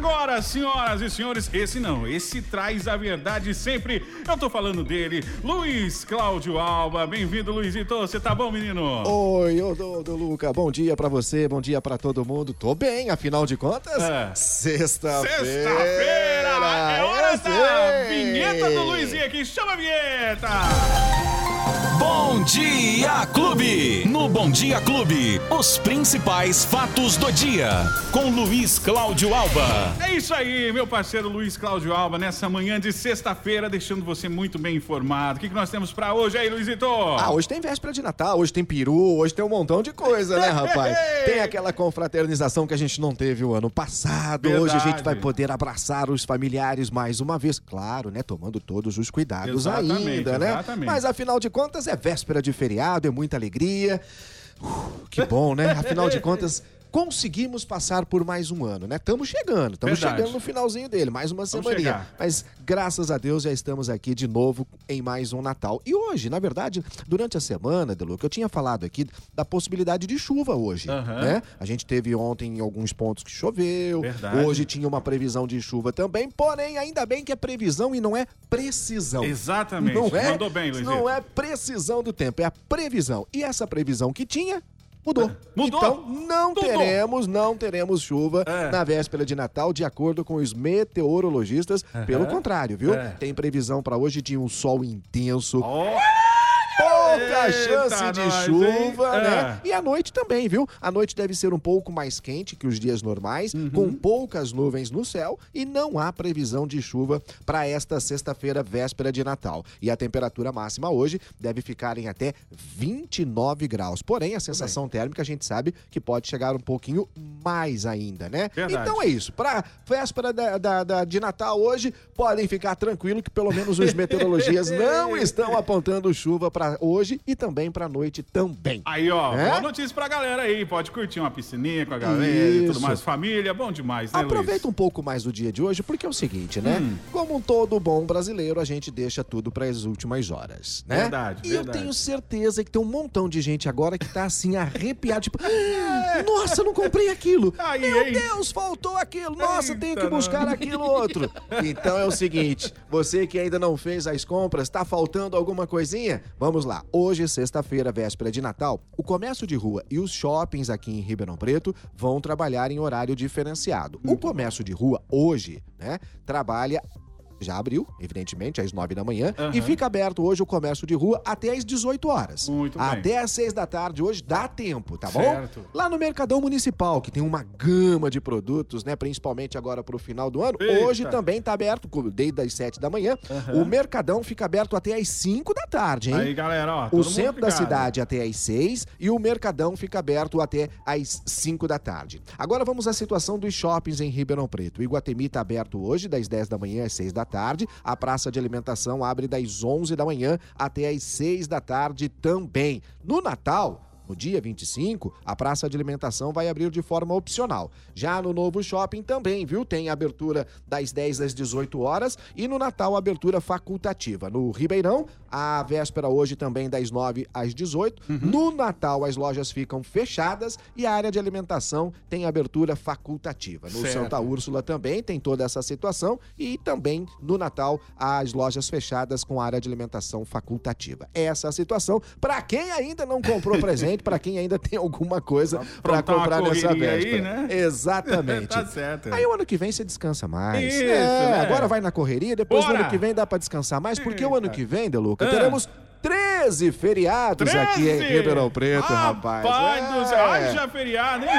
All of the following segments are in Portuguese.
Agora, senhoras e senhores, esse não, esse traz a verdade sempre. Eu tô falando dele, Luiz Cláudio Alba. Bem-vindo, Luizito. Você tá bom, menino? Oi, ô do, Luca. Bom dia pra você, bom dia pra todo mundo. Tô bem, afinal de contas. É. Sexta-feira. Sexta-feira! É hora Eu da vinheta do Luizinho aqui. Chama a vinheta! Bom Dia Clube. No Bom Dia Clube, os principais fatos do dia. Com Luiz Cláudio Alba. É isso aí, meu parceiro Luiz Cláudio Alba, nessa manhã de sexta-feira, deixando você muito bem informado. O que, que nós temos pra hoje aí, Luizito? Ah, hoje tem véspera de Natal, hoje tem peru, hoje tem um montão de coisa, né, rapaz? Tem aquela confraternização que a gente não teve o ano passado. Hoje a gente Verdade. vai poder abraçar os familiares mais uma vez, claro, né? Tomando todos os cuidados Exatamente, ainda, né? exatamente. Mas afinal de contas é véspera de feriado, é muita alegria. Uh, que bom, né? Afinal de contas. Conseguimos passar por mais um ano, né? Estamos chegando, estamos chegando no finalzinho dele, mais uma chegar. Mas graças a Deus já estamos aqui de novo em mais um Natal. E hoje, na verdade, durante a semana, Deluca, eu tinha falado aqui da possibilidade de chuva hoje, Aham. né? A gente teve ontem em alguns pontos que choveu. Verdade. Hoje tinha uma previsão de chuva também, porém, ainda bem que é previsão e não é precisão. Exatamente. Não é, Mandou bem, não é precisão do tempo, é a previsão. E essa previsão que tinha mudou. Mudou? Então não teremos, não teremos chuva É. na véspera de Natal, de acordo com os meteorologistas. Pelo contrário, viu? É. Tem previsão para hoje de um sol intenso. Ó, Pouca Eita, chance de nós, hein? chuva, É. né? E a noite também, viu? A noite deve ser um pouco mais quente que os dias normais, Uhum. com poucas nuvens no céu e não há previsão de chuva para esta sexta-feira, véspera de Natal. E a temperatura máxima hoje deve ficar em até 29 graus. Porém, a sensação térmica a gente sabe que pode chegar um pouquinho mais ainda, né? Verdade. Então é isso. Para véspera da, da- da- de Natal hoje, podem ficar tranquilo que pelo menos os meteorologias não estão apontando chuva para hoje e também para noite também. Aí, ó, É? boa notícia pra galera aí. Pode curtir uma piscininha com a galera e tudo Isso. mais. Família, bom demais, né, Aproveita Luiz? um pouco mais do dia de hoje, porque é o seguinte, né? Hum. Como um todo bom brasileiro, a gente deixa tudo para as últimas horas, né? Verdade, E eu verdade. tenho certeza que tem um montão de gente agora que tá assim arrepiado, tipo, "Ah, nossa, não comprei aquilo. Meu? Deus, faltou aquilo. Nossa, tenho que Eita, buscar não. aquilo outro. Então é o seguinte, você que ainda não fez as compras, tá faltando alguma coisinha? Vamos lá. Hoje, sexta-feira, véspera de Natal, o comércio de rua e os shoppings aqui em Ribeirão Preto vão trabalhar em horário diferenciado. O comércio de rua hoje, né, trabalha já abriu, evidentemente, às 9 da manhã, Aham. e fica aberto hoje o comércio de rua até às 18 horas. Muito bem. Até às 6 da tarde hoje dá tempo, tá Certo. bom? Lá no Mercadão Municipal, que tem uma gama de produtos, né, principalmente agora pro final do ano, Eita. hoje também tá aberto desde as 7 da manhã. Aham. O Mercadão fica aberto até às 5 da tarde, hein? Aí, galera, ó. O centro da ligado. cidade até às 6 e o Mercadão fica aberto até às 5 da tarde. Agora vamos à situação dos shoppings em Ribeirão Preto. O Iguatemi está aberto hoje, das 10 da manhã às 6 da tarde. A praça de alimentação abre das 11 da manhã até às 6 da tarde também. No Natal. No dia 25, a praça de alimentação vai abrir de forma opcional. Já no novo shopping também, viu? Tem abertura das 10 às 18 horas e no Natal abertura facultativa. No Ribeirão, a véspera hoje também das 9 às 18. No Natal as lojas ficam fechadas e a área de alimentação tem abertura facultativa. No Certo. Santa Úrsula também tem toda essa situação e também no Natal as lojas fechadas com área de alimentação facultativa. Essa é a situação para quem ainda não comprou presente, para quem ainda tem alguma coisa para comprar nessa correria aí, véspera. né? Exatamente. Tá certo. Aí o ano que vem você descansa mais. Isso, é, né? Agora vai na correria, depois no Bora! ano que vem dá pra descansar mais, porque o ano Eita. que vem, Deluca, Ah. teremos 13 feriados aqui em 13? Ribeirão Preto, rapaz. Rapaz do céu. É. Haja feriado, hein?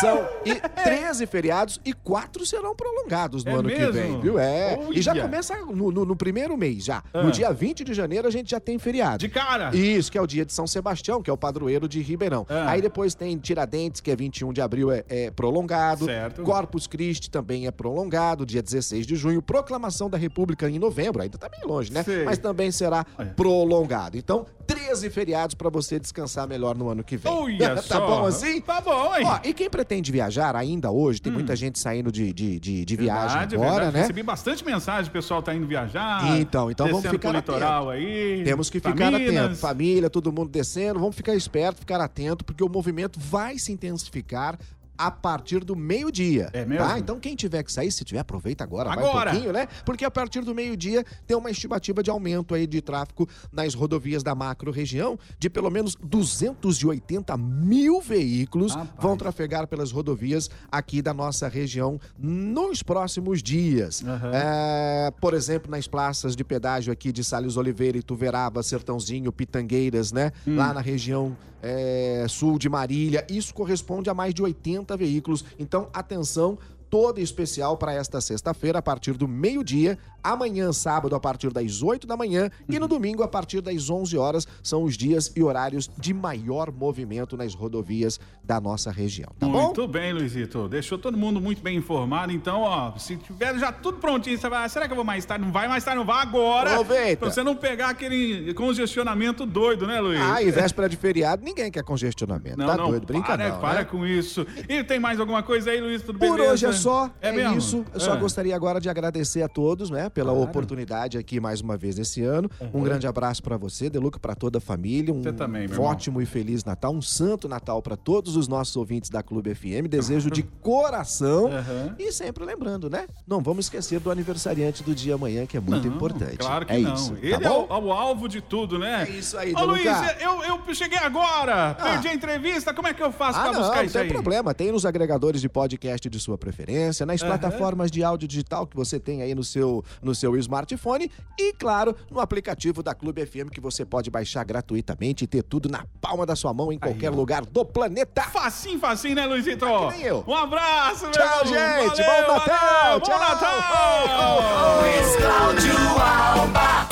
São e 13 feriados e quatro serão prolongados no É ano que mesmo? vem, viu? É. E já começa no, no- no primeiro mês, já. Ah. No dia 20 de janeiro a gente já tem feriado. De cara. Isso, que é o dia de São Sebastião, que é o padroeiro de Ribeirão. Ah. Aí depois tem Tiradentes, que é 21 de abril, é, é prolongado. Certo. Corpus Christi também é prolongado, dia 16 de junho. Proclamação da República em novembro, ainda tá bem longe, né? Sei. Mas também será prolongado. Então, 13 feriados pra você descansar melhor no ano que vem. Olha tá só. bom assim? Tá bom, hein? Ó, e quem pretende viajar ainda hoje, tem muita gente saindo de, de, de, de viagem Verdade, agora, verdade. né? Recebi bastante mensagem, o pessoal tá indo viajar. Então, então vamos ficar pro litoral aí. Temos que ficar atento. Família, todo mundo descendo. Vamos ficar esperto, ficar atento, porque o movimento vai se intensificar a partir do meio-dia. É mesmo? Tá? Então quem tiver que sair, se tiver, aproveita agora, vai Agora! um pouquinho, né? Porque a partir do meio-dia tem uma estimativa de aumento aí de tráfego nas rodovias da macro-região de pelo menos 280 mil veículos Rapaz. vão trafegar pelas rodovias aqui da nossa região nos próximos dias. Aham. É, por exemplo, nas praças de pedágio aqui de Salles Oliveira, Ituverava, Sertãozinho, Pitangueiras, né? Hum. Lá na região é, sul de Marília. Isso corresponde a mais de 80 veículos. Então, atenção. Toda especial para esta sexta-feira, a partir do meio-dia, amanhã, sábado, a partir das 8 da manhã e no domingo, a partir das 11 horas, são os dias e horários de maior movimento nas rodovias da nossa região. Tá bom? Muito bem, Luizito. Deixou todo mundo muito bem informado. Então, ó, se tiver já tudo prontinho, você vai, "Ah, será que eu vou mais tarde? Não vai mais tarde, não vai agora. Aproveita. Pra você não pegar aquele congestionamento doido, né, Luiz? Ah, e véspera de feriado, ninguém quer congestionamento. não, tá não, doido, brinca para, não, para né? com isso. E tem mais alguma coisa aí, Luiz? Tudo Por beleza? hoje é só, é, mesmo? isso. Eu só É. gostaria agora de agradecer a todos, né, pela Claro. oportunidade aqui mais uma vez esse ano. Um grande abraço pra você, Deluca, pra toda a família. Um Você também, ótimo e feliz Natal, um santo Natal pra todos os nossos ouvintes da Clube FM. Desejo de coração Aham. e sempre lembrando, né? Não vamos esquecer do aniversariante do dia amanhã, que é muito Não, importante. Claro que é não. isso. Ele tá é o, bom? o alvo de tudo, né? É isso aí, Ô, Luiz, eu, eu cheguei agora. Perdi a entrevista. Como é que eu faço Ah, não, buscar não isso tem aí? problema. Tem nos agregadores de podcast de sua preferência, nas Aham. plataformas de áudio digital que você tem aí no seu, no seu smartphone e, claro, no aplicativo da Clube FM que você pode baixar gratuitamente e ter tudo na palma da sua mão em qualquer ó. lugar do planeta. Facinho, facinho, né, Luizito? que nem eu. Um abraço, meu Tchau, irmão. gente. Valeu, Bom Natal. valeu. Tchau. Bom Natal. Luiz Cláudio Alba.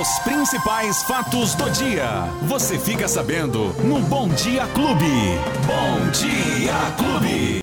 Os principais fatos do dia. Você fica sabendo no Bom Dia Clube. Bom Dia Clube.